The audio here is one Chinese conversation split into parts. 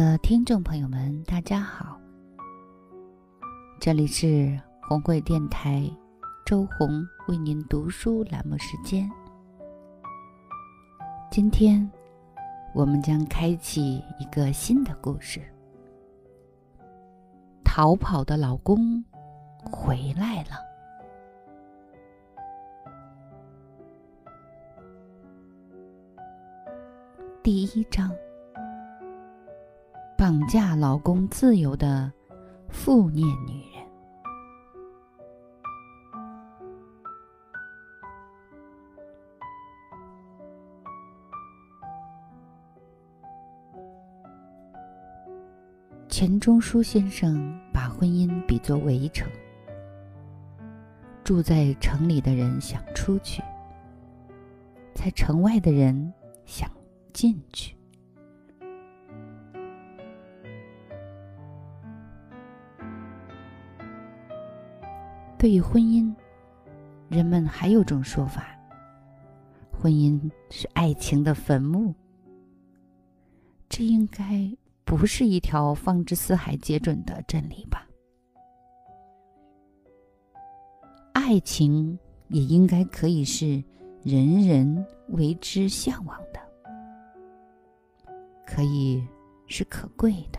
的听众朋友们，大家好，这里是红会电台周红为您读书栏目时间。今天我们将开启一个新的故事：逃跑的老公回来了。第一章。绑架老公自由的负念女人。钱钟书先生把婚姻比作围城，住在城里的人想出去，在城外的人想进去。对于婚姻，人们还有种说法：婚姻是爱情的坟墓。这应该不是一条放之四海皆准的真理吧？爱情也应该可以是人人为之向往的，可以是可贵的。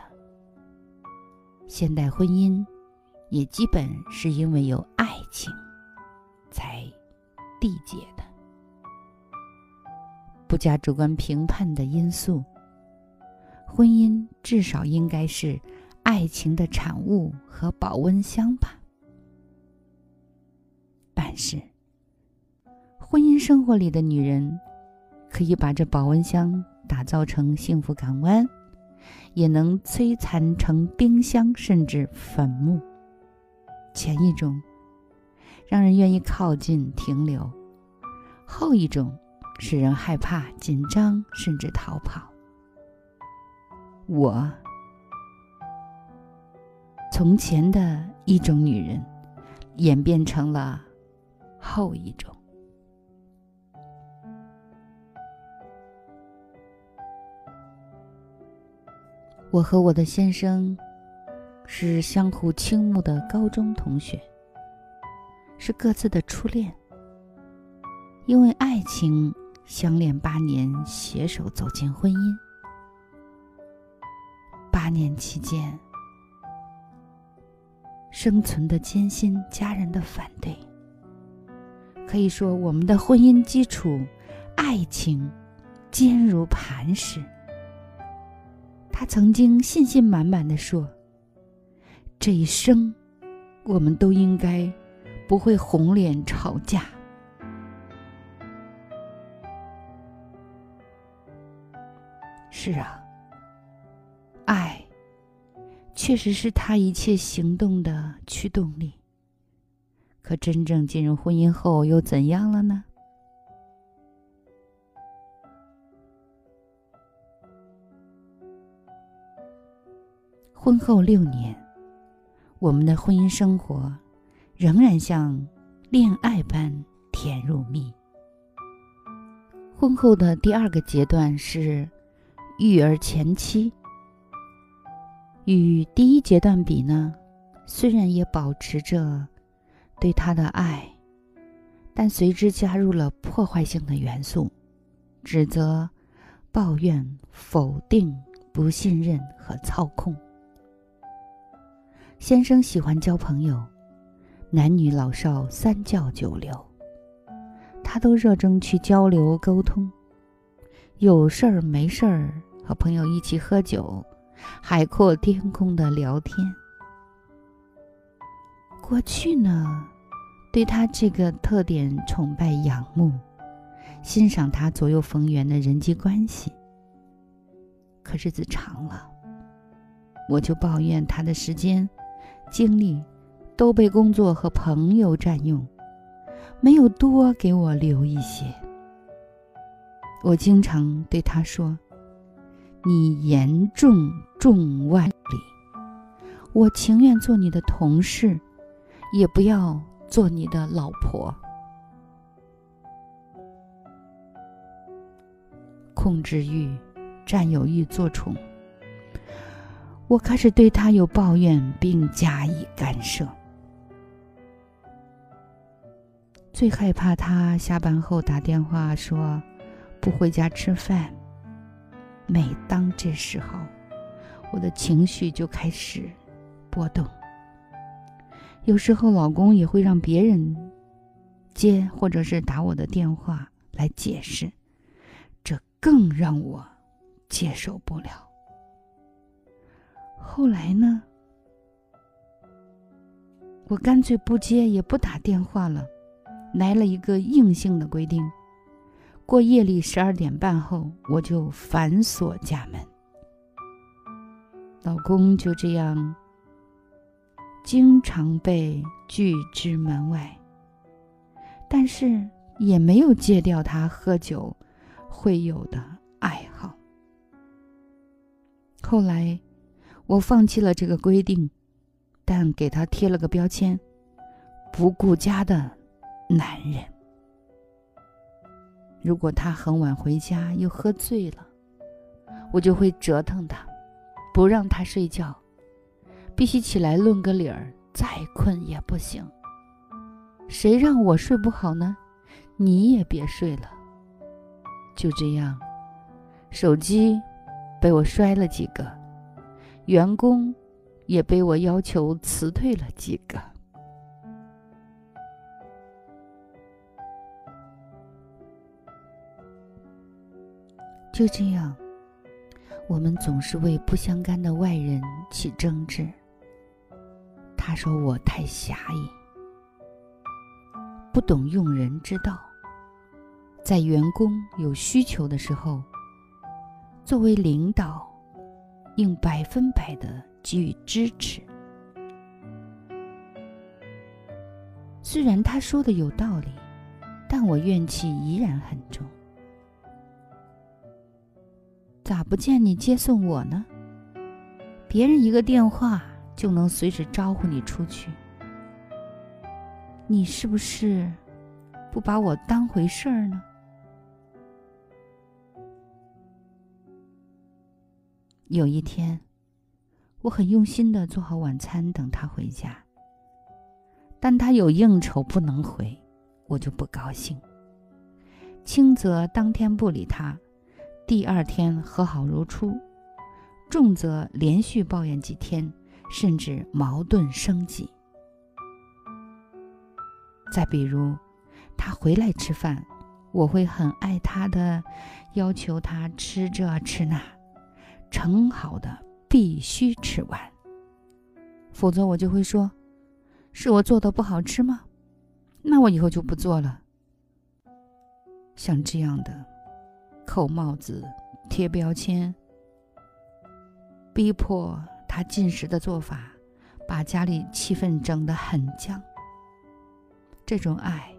现代婚姻。也基本是因为有爱情，才缔结的。不加主观评判的因素，婚姻至少应该是爱情的产物和保温箱吧。但是，婚姻生活里的女人，可以把这保温箱打造成幸福港湾，也能摧残成冰箱，甚至坟墓。前一种让人愿意靠近停留，后一种使人害怕紧张甚至逃跑。我从前的一种女人，演变成了后一种。我和我的先生。是相互倾慕的高中同学，是各自的初恋。因为爱情相恋八年，携手走进婚姻。八年期间，生存的艰辛，家人的反对，可以说我们的婚姻基础，爱情坚如磐石。他曾经信心满满的说。这一生，我们都应该不会红脸吵架。是啊，爱确实是他一切行动的驱动力。可真正进入婚姻后，又怎样了呢？婚后六年。我们的婚姻生活仍然像恋爱般甜如蜜。婚后的第二个阶段是育儿前期，与第一阶段比呢，虽然也保持着对他的爱，但随之加入了破坏性的元素，指责、抱怨、否定、不信任和操控。先生喜欢交朋友，男女老少三教九流，他都热衷去交流沟通，有事儿没事儿和朋友一起喝酒，海阔天空的聊天。过去呢，对他这个特点崇拜仰慕，欣赏他左右逢源的人际关系。可日子长了，我就抱怨他的时间、精力都被工作和朋友占用，没有多给我留一些。我经常对他说：“你言重重万里，我情愿做你的同事，也不要做你的老婆。”控制欲、占有欲作宠，我开始对他有抱怨，并加以干涉。最害怕他下班后打电话说。不回家吃饭。每当这时候，我的情绪就开始波动。有时候，老公也会让别人接或者是打我的电话来解释，这更让我接受不了。后来呢，我干脆不接也不打电话了，来了一个硬性的规定。过夜里十二点半后，我就反锁家门。老公就这样经常被拒之门外，但是也没有戒掉他喝酒会有的爱好。后来，我放弃了这个规定，但给他贴了个标签：不顾家的男人。如果他很晚回家又喝醉了，我就会折腾他，不让他睡觉，必须起来论个理儿，再困也不行。谁让我睡不好呢？你也别睡了。就这样，手机被我摔了几个，员工也被我要求辞退了几个。就这样，我们总是为不相干的外人起争执。他说我太狭义，不懂用人之道，在员工有需求的时候，作为领导，应百分百的给予支持。虽然他说的有道理，但我怨气依然很重。咋不见你接送我呢？别人一个电话就能随时招呼你出去，你是不是不把我当回事儿呢？有一天，我很用心的做好晚餐等他回家，但他有应酬不能回，我就不高兴，轻则当天不理他。第二天和好如初，重则连续抱怨几天，甚至矛盾升级。再比如，他回来吃饭，我会很爱他的，要求他吃这吃那，盛好的必须吃完，否则我就会说：“是我做的不好吃吗？那我以后就不做了。”像这样的。扣帽子、贴标签，逼迫他进食的做法，把家里气氛整得很僵。这种爱，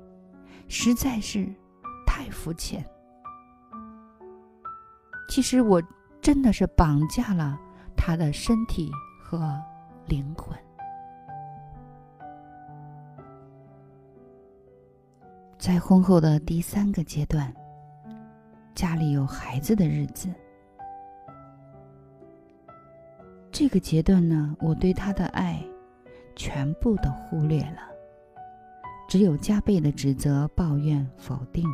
实在是太肤浅。其实我真的是绑架了他的身体和灵魂。在婚后的第三个阶段。家里有孩子的日子，这个阶段呢，我对他的爱全部都忽略了，只有加倍的指责、抱怨、否定。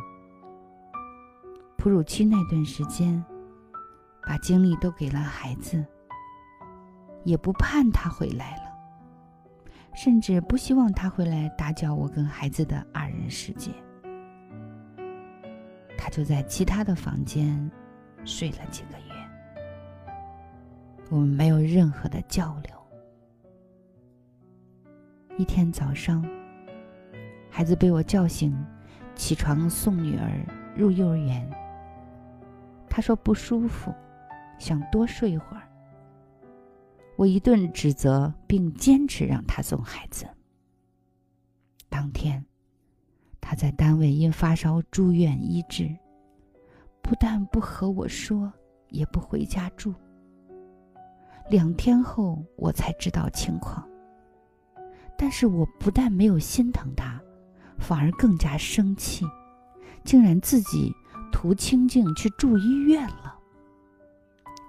哺乳期那段时间，把精力都给了孩子，也不盼他回来了，甚至不希望他回来打搅我跟孩子的二人世界。他就在其他的房间睡了几个月，我们没有任何的交流。一天早上，孩子被我叫醒，起床送女儿入幼儿园。他说不舒服，想多睡一会儿。我一顿指责，并坚持让他送孩子。当天，他在单位因发烧住院医治，不但不和我说，也不回家住。两天后，我才知道情况。但是我不但没有心疼他，反而更加生气，竟然自己图清静去住医院了。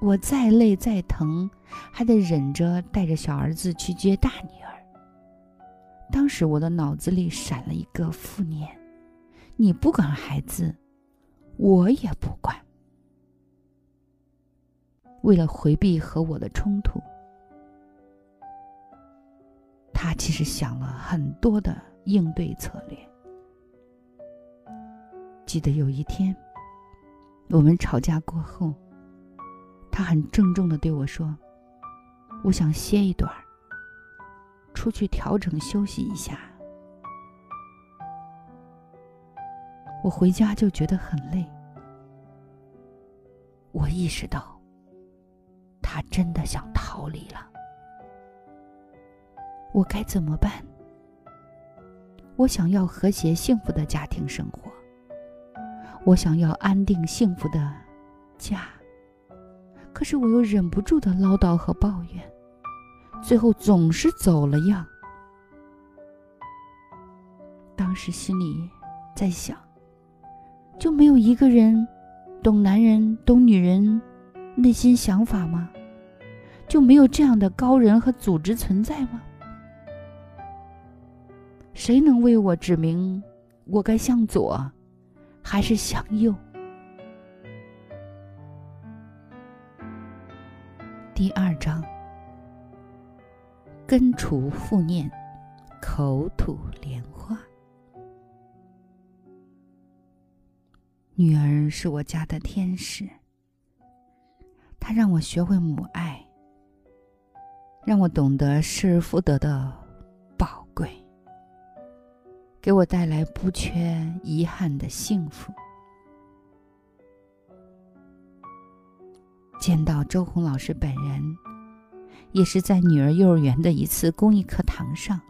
我再累再疼，还得忍着带着小儿子去接大女儿。当时我的脑子里闪了一个负念：你不管孩子，我也不管。为了回避和我的冲突。他其实想了很多的应对策略。记得有一天，我们吵架过后，他很郑重的对我说：“我想歇一段儿，出去调整休息一下。”我回家就觉得很累。我意识到，他真的想逃离了。我该怎么办？我想要和谐幸福的家庭生活，我想要安定幸福的家，可是我又忍不住的唠叨和抱怨，最后总是走了样。当时心里在想，就没有一个人懂男人、懂女人内心想法吗？就没有这样的高人和组织存在吗？谁能为我指明，我该向左，还是向右？第二章：根除负念，口吐莲花。女儿是我家的天使，她让我学会母爱，让我懂得失而复得的宝贵。给我带来不缺遗憾的幸福。见到周红老师本人，也是在女儿幼儿园的一次公益课堂上。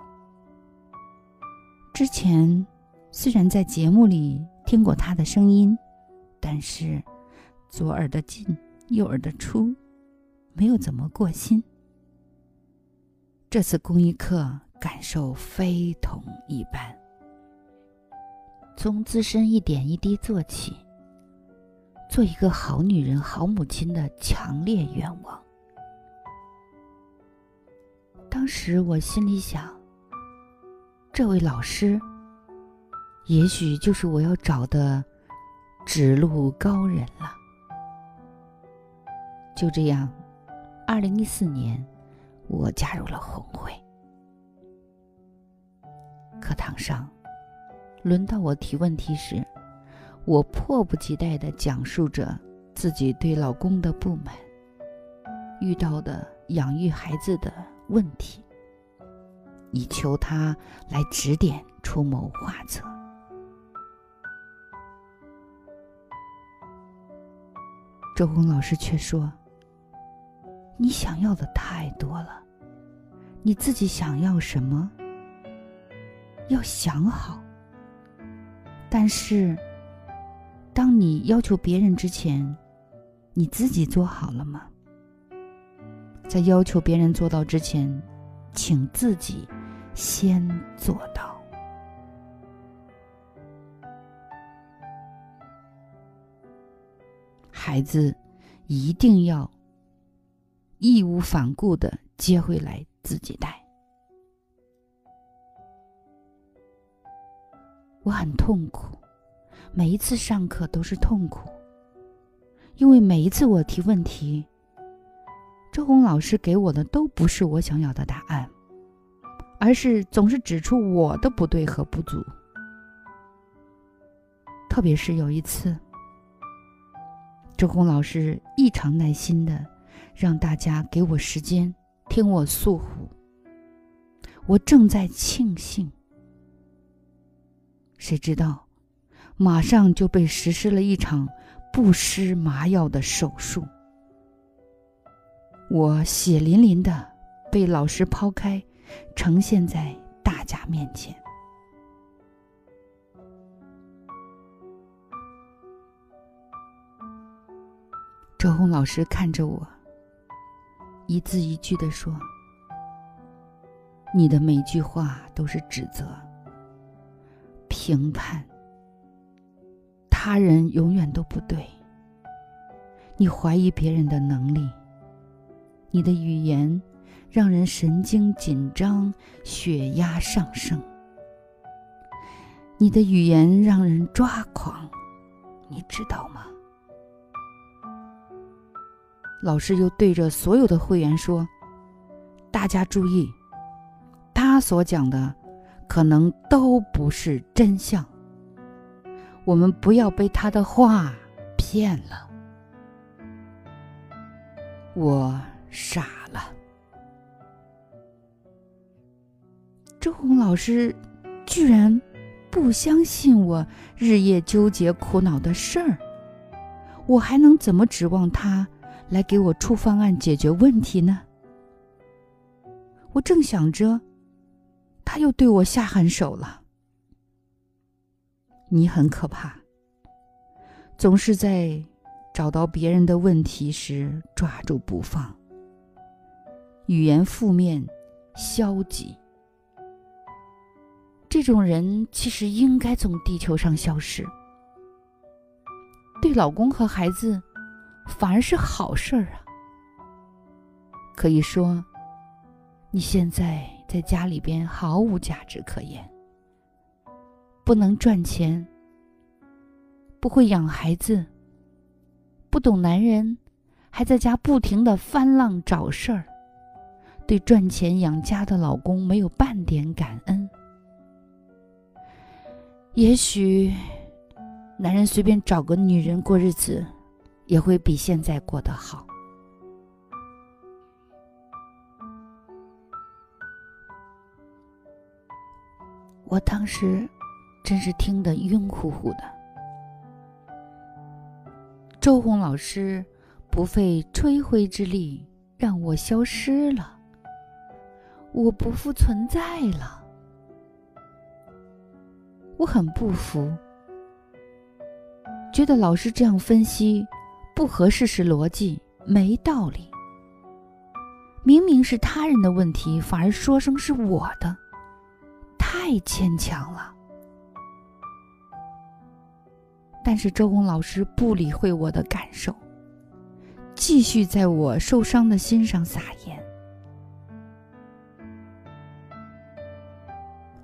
之前虽然在节目里听过他的声音，但是左耳的进，右耳的出，没有怎么过心。这次公益课感受非同一般。从自身一点一滴做起，做一个好女人、好母亲的强烈愿望。当时我心里想，这位老师，也许就是我要找的指路高人了。就这样，二零一四年，我加入了红会。课堂上。轮到我提问题时，我迫不及待地讲述着自己对老公的不满，遇到的养育孩子的问题，以求他来指点出谋划策。周红老师却说：“你想要的太多了，你自己想要什么？要想好。”但是，当你要求别人之前，你自己做好了吗？在要求别人做到之前，请自己先做到。孩子一定要义无反顾的接回来自己带。我很痛苦，每一次上课都是痛苦，因为每一次我提问题，周红老师给我的都不是我想要的答案，而是总是指出我的不对和不足。特别是有一次，周红老师异常耐心的让大家给我时间听我诉苦，我正在庆幸。谁知道，马上就被实施了一场不施麻药的手术。我血淋淋的被老师抛开，呈现在大家面前。周红老师看着我，一字一句的说：“你的每句话都是指责、评判，他人永远都不对。你怀疑别人的能力。”你的语言让人神经紧张，血压上升。你的语言让人抓狂，你知道吗？老师又对着所有的会员说：“大家注意，他所讲的可能都不是真相。我们不要被他的话骗了。”我。傻了，周红老师居然不相信我日夜纠结苦恼的事儿，我还能怎么指望他来给我出方案解决问题呢？我正想着，他又对我下狠手了。你很可怕，总是在找到别人的问题时抓住不放。语言负面、消极，这种人其实应该从地球上消失。对老公和孩子，反而是好事儿啊。可以说，你现在在家里边毫无价值可言，不能赚钱，不会养孩子，不懂男人，还在家不停的翻浪找事儿。对赚钱养家的老公没有半点感恩，也许男人随便找个女人过日子，也会比现在过得好。我当时真是听得晕乎乎的。周红老师不费吹灰之力让我消失了。我不复存在了，我很不服，觉得老师这样分析不合事实逻辑，没道理。明明是他人的问题，反而说声是我的，太牵强了。但是周红老师不理会我的感受，继续在我受伤的心上撒盐。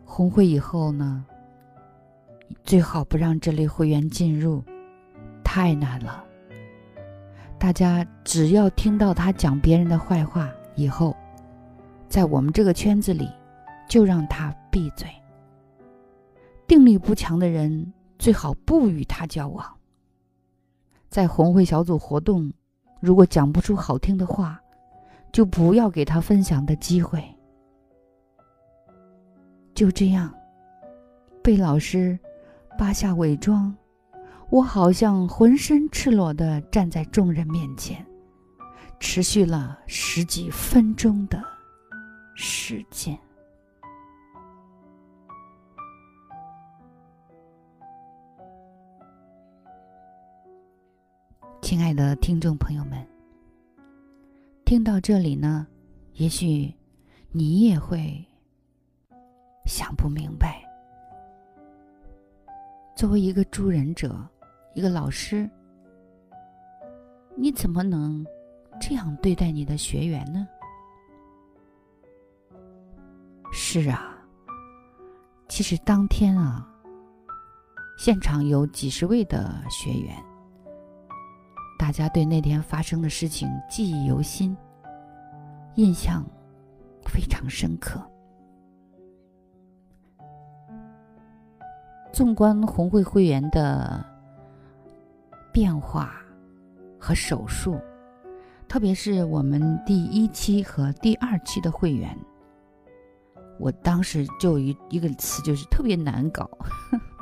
红会以后呢，最好不让这类会员进入，太难了。大家只要听到他讲别人的坏话，以后在我们这个圈子里，就让他闭嘴。定力不强的人最好不与他交往。在红会小组活动，如果讲不出好听的话，就不要给他分享的机会。就这样，被老师扒下伪装，我好像浑身赤裸的站在众人面前，持续了十几分钟的时间。的听众朋友们，听到这里呢，也许你也会。想不明白，作为一个助人者，一个老师，你怎么能这样对待你的学员呢？是啊，其实当天啊，现场有几十位的学员，大家对那天发生的事情记忆犹新，印象非常深刻。纵观红会会员的变化和手术，特别是我们第一期和第二期的会员，我当时就一一个词就是特别难搞。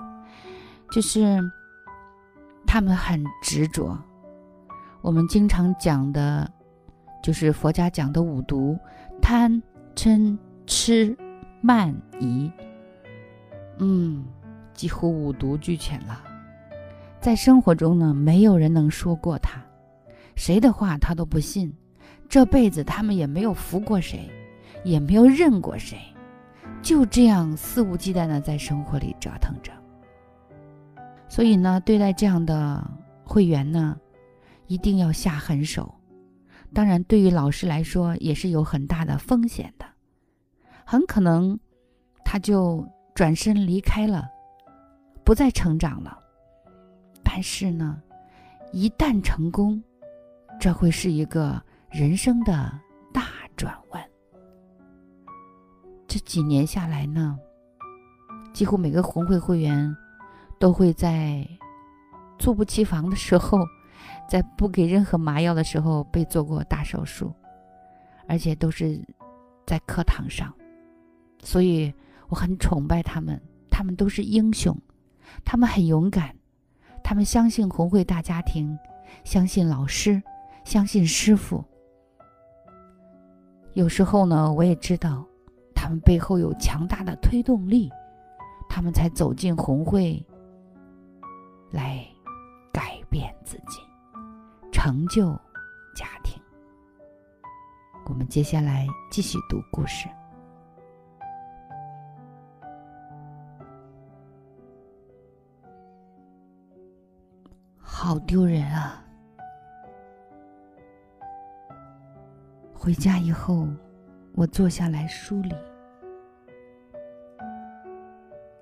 就是他们很执着。我们经常讲的，就是佛家讲的五毒：贪、嗔、痴、慢、疑。嗯，几乎五毒俱全了。在生活中呢，没有人能说过他，谁的话他都不信。这辈子他们也没有服过谁，也没有认过谁，就这样肆无忌惮的在生活里折腾着。所以呢，对待这样的会员呢，一定要下狠手。当然，对于老师来说也是有很大的风险的，很可能他就转身离开了，不再成长了。但是呢，一旦成功，这会是一个人生的大转弯。这几年下来呢，几乎每个红会会员。都会在猝不及防的时候，在不给任何麻药的时候被做过大手术，而且都是在课堂上，所以我很崇拜他们，他们都是英雄，他们很勇敢，他们相信红会大家庭，相信老师，相信师傅。有时候呢，我也知道他们背后有强大的推动力，他们才走进红会。来改变自己，成就家庭。我们接下来继续读故事。好丢人啊！回家以后，我坐下来梳理，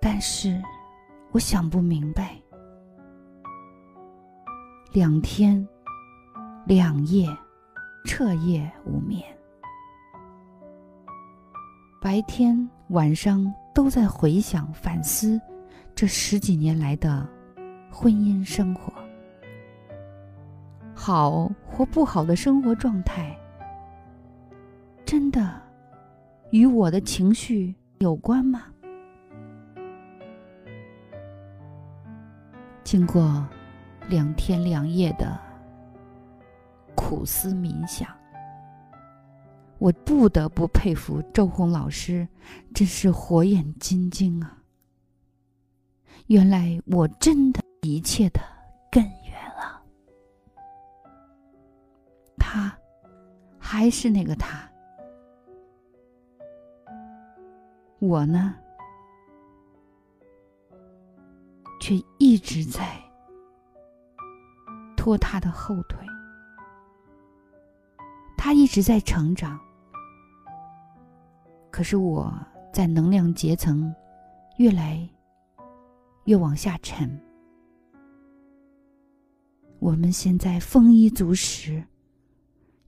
但是我想不明白。两天两夜，彻夜无眠，白天晚上都在回想反思这十几年来的婚姻生活，好或不好的生活状态，真的与我的情绪有关吗？经过。两天两夜的苦思冥想，我不得不佩服周红老师，真是火眼金睛啊！原来我真的一切的根源了，他还是那个他，我呢，却一直在。拖他的后腿，他一直在成长，可是我在能量阶层越来越往下沉。我们现在丰衣足食，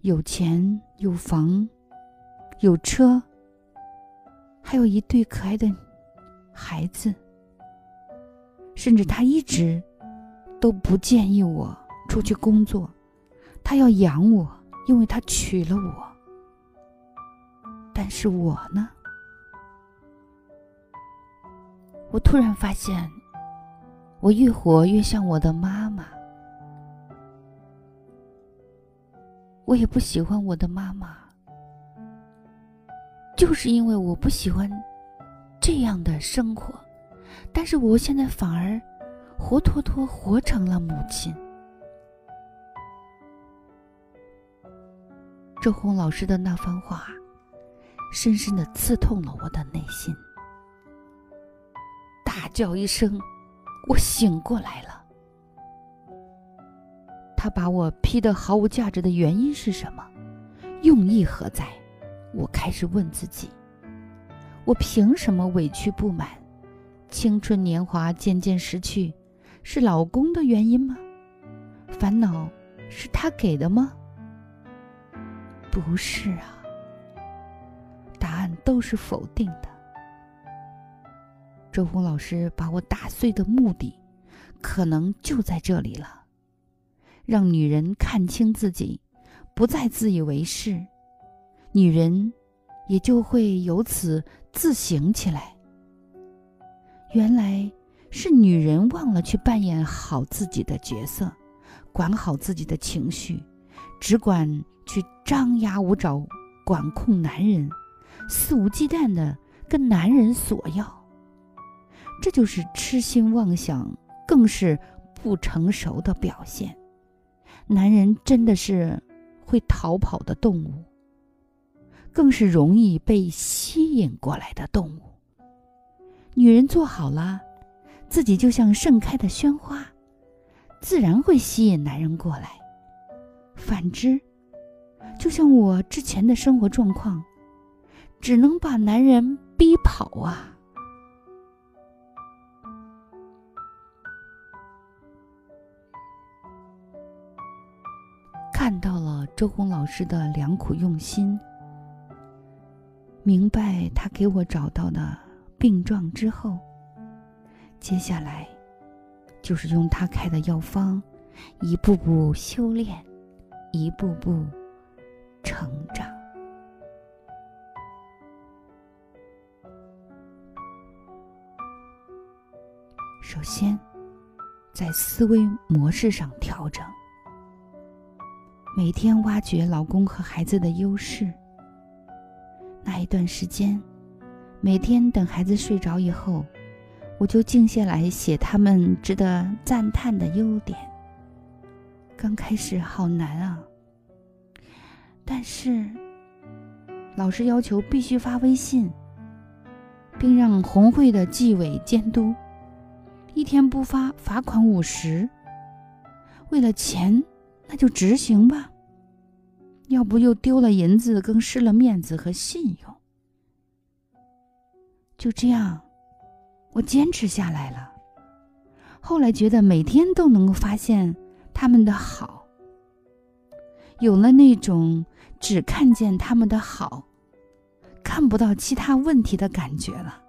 有钱有房有车，还有一对可爱的孩子，甚至他一直都不建议我。出去工作，他要养我，因为他娶了我。但是我呢？我突然发现，我越活越像我的妈妈。我也不喜欢我的妈妈，就是因为我不喜欢这样的生活。但是我现在反而活脱脱活成了母亲。周红老师的那番话，深深的刺痛了我的内心。大叫一声，我醒过来了。他把我批的毫无价值的原因是什么？用意何在？我开始问自己：我凭什么委屈不满？青春年华渐渐失去，是老公的原因吗？烦恼是他给的吗？不是啊，答案都是否定的。周红老师把我打碎的目的，可能就在这里了，让女人看清自己，不再自以为是，女人也就会由此自省起来。原来是女人忘了去扮演好自己的角色，管好自己的情绪，只管去张牙舞爪管控男人，肆无忌惮的跟男人索要。这就是痴心妄想，更是不成熟的表现。男人真的是会逃跑的动物，更是容易被吸引过来的动物。女人做好了。自己就像盛开的鲜花，自然会吸引男人过来。反之，就像我之前的生活状况，只能把男人逼跑啊。看到了周红老师的良苦用心，明白他给我找到的病状之后。接下来，就是用他开的药方，一步步修炼，一步步成长。首先，在思维模式上调整，每天挖掘老公和孩子的优势。那一段时间，每天等孩子睡着以后。我就静下来写他们值得赞叹的优点。刚开始好难啊，但是老师要求必须发微信，并让红会的纪委监督，一天不发罚款五十。为了钱，那就执行吧，要不又丢了银子，更失了面子和信用。就这样。我坚持下来了，后来觉得每天都能够发现他们的好，有了那种只看见他们的好，看不到其他问题的感觉了。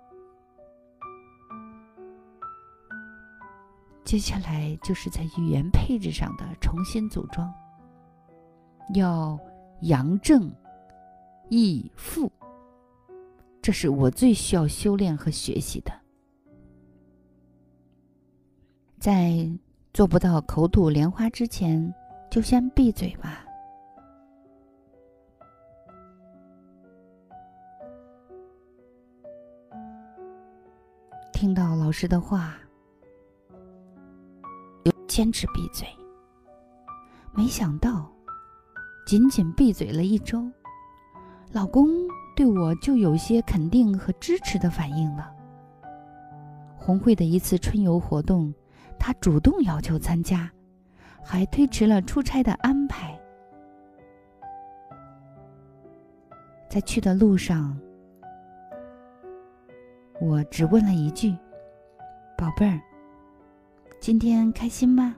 接下来就是在语言配置上的重新组装，要阳正、抑负，这是我最需要修炼和学习的。在做不到口吐莲花之前，就先闭嘴吧。老师的话，坚持闭嘴。没想到，仅仅闭嘴了一周，老公对我就有些肯定和支持的反应了。红会的一次春游活动。他主动要求参加，还推迟了出差的安排。在去的路上，我只问了一句：“宝贝儿，今天开心吗？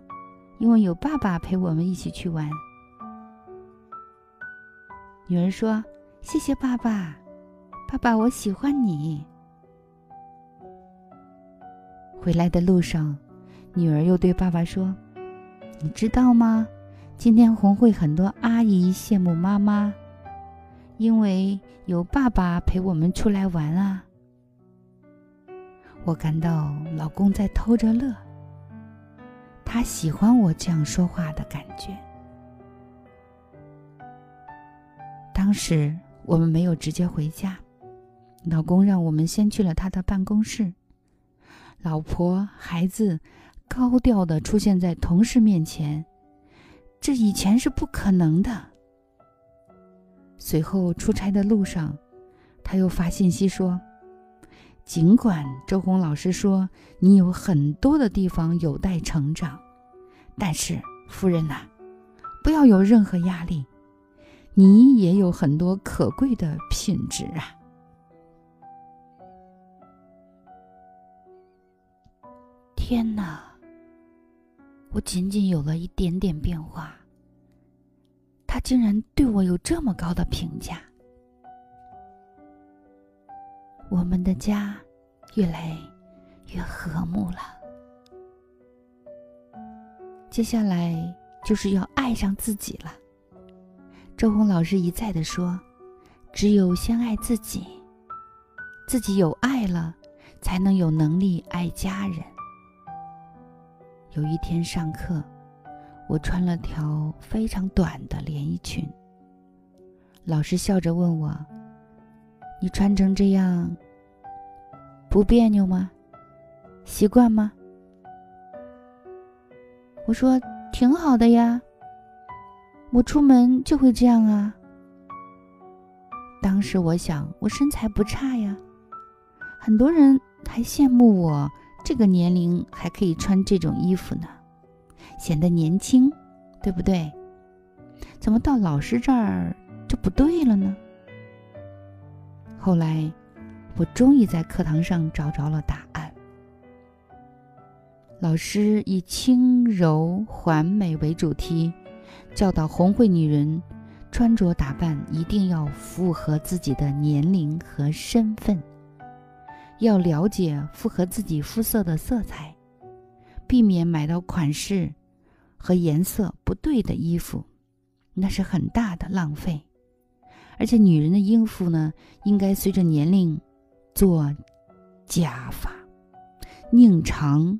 因为有爸爸陪我们一起去玩。”女儿说：“谢谢爸爸，爸爸，我喜欢你。”回来的路上。女儿又对爸爸说：“你知道吗？今天红会很多阿姨羡慕妈妈，因为有爸爸陪我们出来玩啊。”我感到老公在偷着乐，他喜欢我这样说话的感觉。当时我们没有直接回家，老公让我们先去了他的办公室，老婆孩子。高调的出现在同事面前，这以前是不可能的。随后出差的路上，他又发信息说：“尽管周红老师说你有很多的地方有待成长，但是夫人呐，不要有任何压力，你也有很多可贵的品质啊。”天哪！我仅仅有了一点点变化，他竟然对我有这么高的评价。我们的家越来越和睦了。接下来就是要爱上自己了。周红老师一再的说：“只有先爱自己，自己有爱了，才能有能力爱家人。”有一天上课，我穿了条非常短的连衣裙。老师笑着问我：“你穿成这样，不别扭吗？习惯吗？”我说：“挺好的呀，我出门就会这样啊。”当时我想，我身材不差呀，很多人还羡慕我这个年龄还可以穿这种衣服呢，显得年轻，对不对？怎么到老师这儿就不对了呢？后来，我终于在课堂上找着了答案。老师以轻柔缓美为主题，教导红会女人穿着打扮一定要符合自己的年龄和身份，要了解符合自己肤色的色彩，避免买到款式和颜色不对的衣服，那是很大的浪费。而且，女人的衣服呢，应该随着年龄做加法，宁长。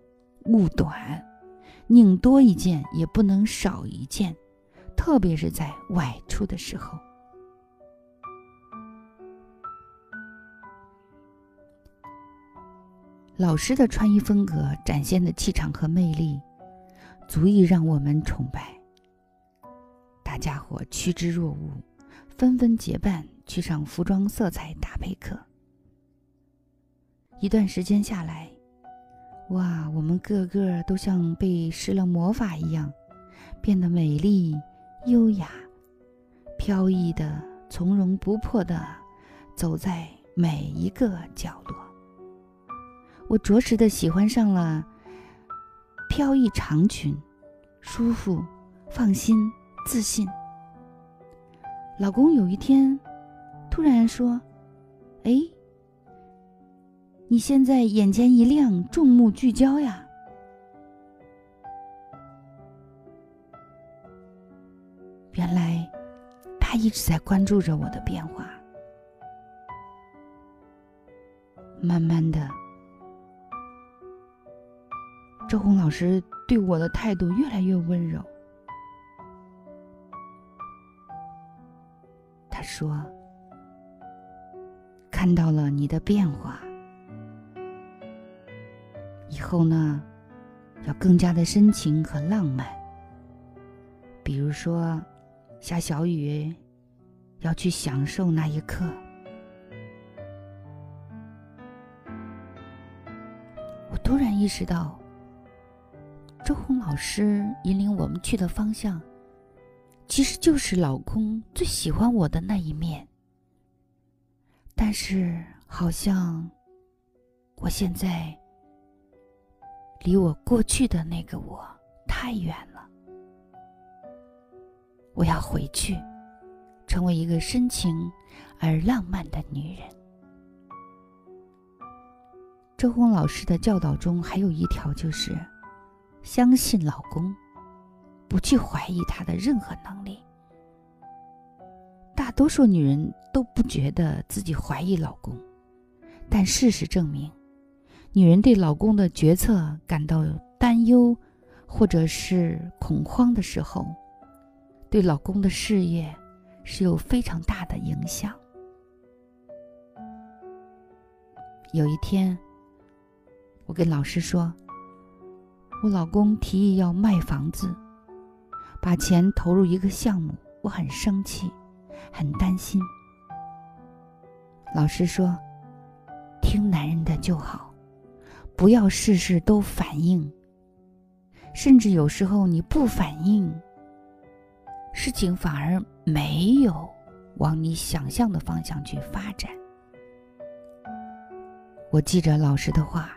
勿短，宁多一件也不能少一件，特别是在外出的时候。老师的穿衣风格展现的气场和魅力，足以让我们崇拜。大家伙趋之若鹜，纷纷结伴去上服装色彩搭配课。一段时间下来。哇，我们个个都像被施了魔法一样，变得美丽、优雅、飘逸的、从容不迫的走在每一个角落。我着实的喜欢上了飘逸长裙，舒服、放心、自信。老公有一天突然说：“哎。”你现在眼前一亮，众目聚焦呀！原来他一直在关注着我的变化。慢慢的，周红老师对我的态度越来越温柔。说：“看到了你的变化。”以后呢，要更加的深情和浪漫。比如说，下小雨，要去享受那一刻。我突然意识到，周红老师引领我们去的方向，其实就是老公最喜欢我的那一面。但是，好像我现在。离我过去的那个我太远了，我要回去，成为一个深情而浪漫的女人。周红老师的教导中还有一条，就是相信老公，不去怀疑他的任何能力。大多数女人都不觉得自己怀疑老公，但事实证明。女人对老公的决策感到担忧，或者是恐慌的时候，对老公的事业是有非常大的影响。有一天，我跟老师说，我老公提议要卖房子，把钱投入一个项目，我很生气，很担心。老师说，听男人的就好。不要事事都反应，甚至有时候你不反应，事情反而没有往你想象的方向去发展。我记着老师的话，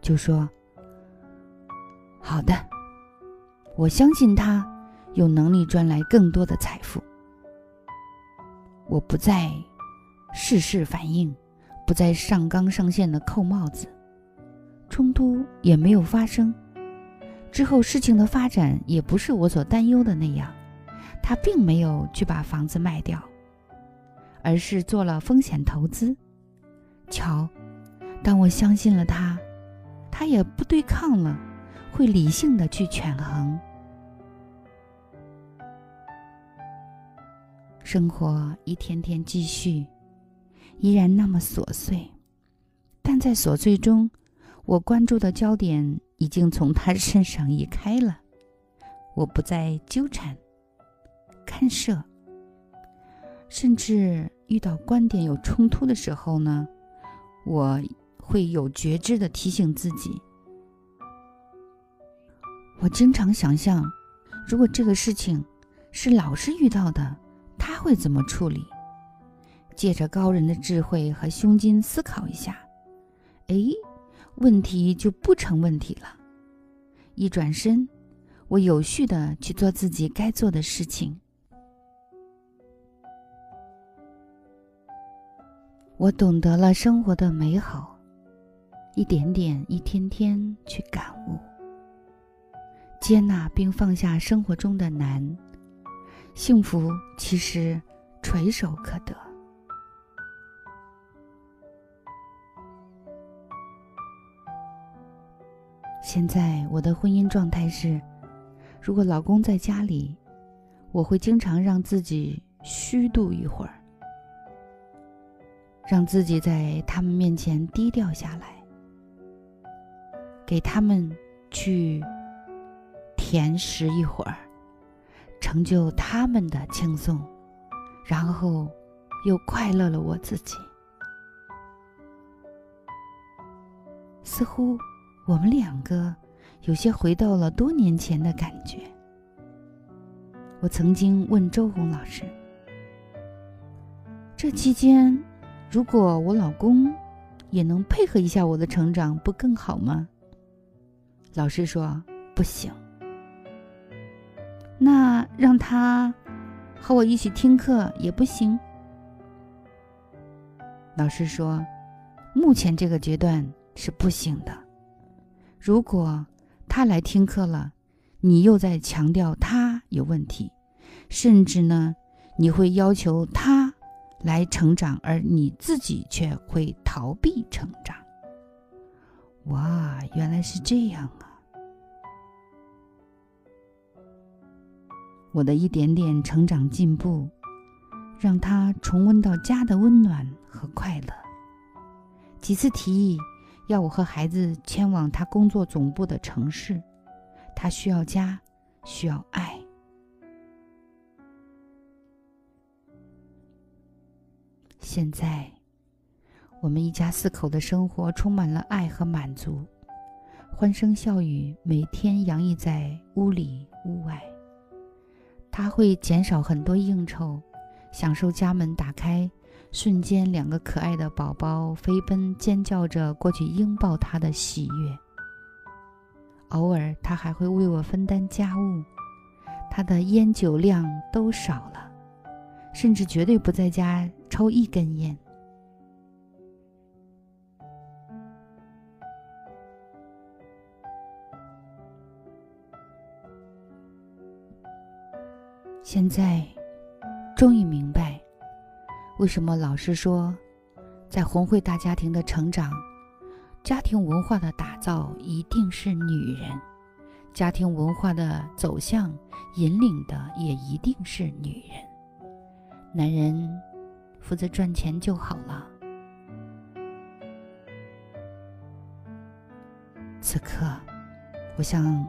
就说：“好的，我相信他有能力赚来更多的财富。我不再事事反应，不再上纲上线的扣帽子。”冲突也没有发生，之后事情的发展也不是我所担忧的那样，他并没有去把房子卖掉，而是做了风险投资。瞧，当我相信了他，他也不对抗了，会理性的去权衡。生活一天天继续，依然那么琐碎，但在琐碎中，我关注的焦点已经从他身上移开了。我不再纠缠、干涉，甚至遇到观点有冲突的时候呢，我会有觉知的提醒自己。我经常想象，如果这个事情是老师遇到的。他会怎么处理？借着高人的智慧和胸襟思考一下，哎，问题就不成问题了。一转身，我有序的去做自己该做的事情。我懂得了生活的美好，一点点，一天天去感悟，接纳并放下生活中的难。幸福其实垂手可得。现在我的婚姻状态是：如果老公在家里，我会经常让自己虚度一会儿，让自己在他们面前低调下来，给他们去甜食一会儿。成就他们的轻松，然后又快乐了我自己。似乎我们两个有些回到了多年前的感觉。我曾经问周红老师：“这期间，如果我老公也能配合一下我的成长，不更好吗？”老师说：“不行。”那让他和我一起听课也不行。老师说，目前这个阶段是不行的。如果他来听课了，你又在强调他有问题，甚至呢，你会要求他来成长，而你自己却会逃避成长。哇，原来是这样啊！我的一点点成长进步，让他重温到家的温暖和快乐。几次提议要我和孩子迁往他工作总部的城市，他需要家，需要爱。现在，我们一家四口的生活充满了爱和满足，欢声笑语每天洋溢在屋里屋外。他会减少很多应酬，享受家门打开，瞬间两个可爱的宝宝飞奔尖叫着过去拥抱他的喜悦。偶尔，他还会为我分担家务，他的烟酒量都少了，甚至绝对不在家抽一根烟。现在，终于明白，为什么老师说，在红会大家庭的成长、家庭文化的打造，一定是女人；家庭文化的走向、引领的，也一定是女人。男人负责赚钱就好了。此刻，我想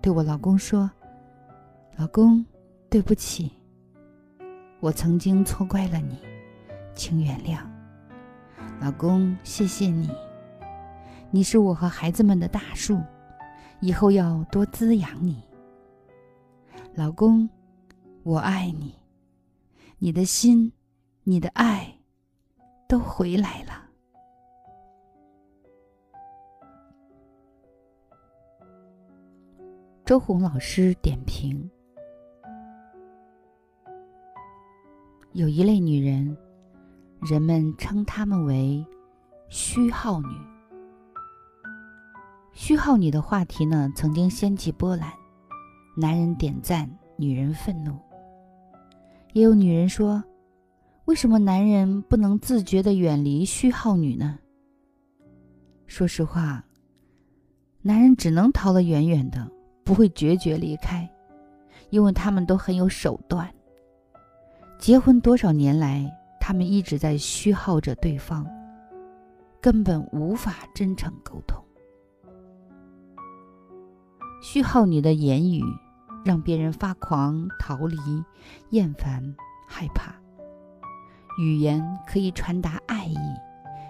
对我老公说：“老公。”对不起，我曾经错怪了你，请原谅，老公，谢谢你，你是我和孩子们的大树，以后要多滋养你。老公，我爱你，你的心，你的爱，都回来了。周红老师点评。有一类女人，人们称她们为“虚耗女”。虚耗女的话题呢，曾经掀起波澜，男人点赞，女人愤怒。也有女人说：“为什么男人不能自觉的远离虚耗女呢？”说实话，男人只能逃得远远的，不会决绝离开，因为他们都很有手段。结婚多少年来，他们一直在虚耗着对方，根本无法真诚沟通。虚耗你的言语，让别人发狂、逃离、厌烦、害怕。语言可以传达爱意，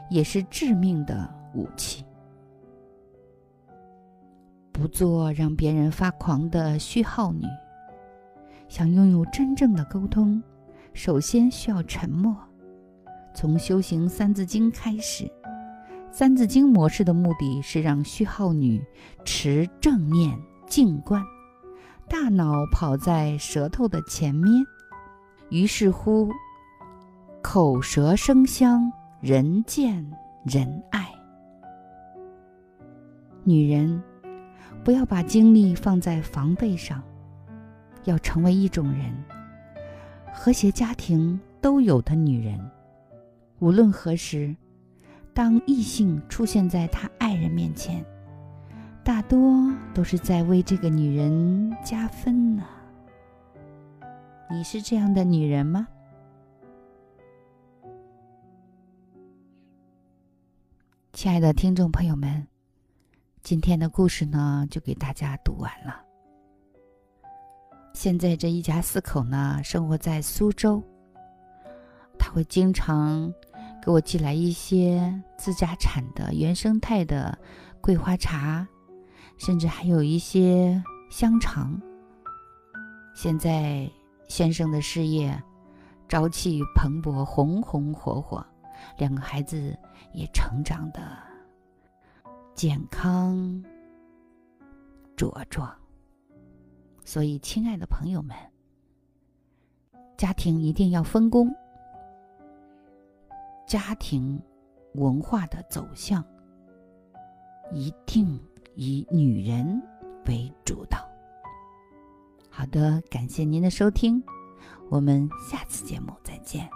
也是致命的武器。不做让别人发狂的虚耗女。想拥有真正的沟通。首先需要沉默。从修行《三字经》开始，《三字经》模式的目的是让虚耗女持正念静观，大脑跑在舌头的前面，于是乎，口舌生香，人见人爱。女人，不要把精力放在防备上，要成为一种人。和谐家庭都有的女人，无论何时，当异性出现在她爱人面前，大多都是在为这个女人加分呢。你是这样的女人吗？亲爱的听众朋友们，今天的故事呢，就给大家读完了。现在这一家四口呢，生活在苏州。他会经常给我寄来一些自家产的原生态的桂花茶，甚至还有一些香肠。现在先生的事业朝气蓬勃，红红火火，两个孩子也成长的健康茁壮。所以，亲爱的朋友们，家庭一定要分工。家庭文化的走向一定以女人为主导。好的，感谢您的收听，我们下次节目再见。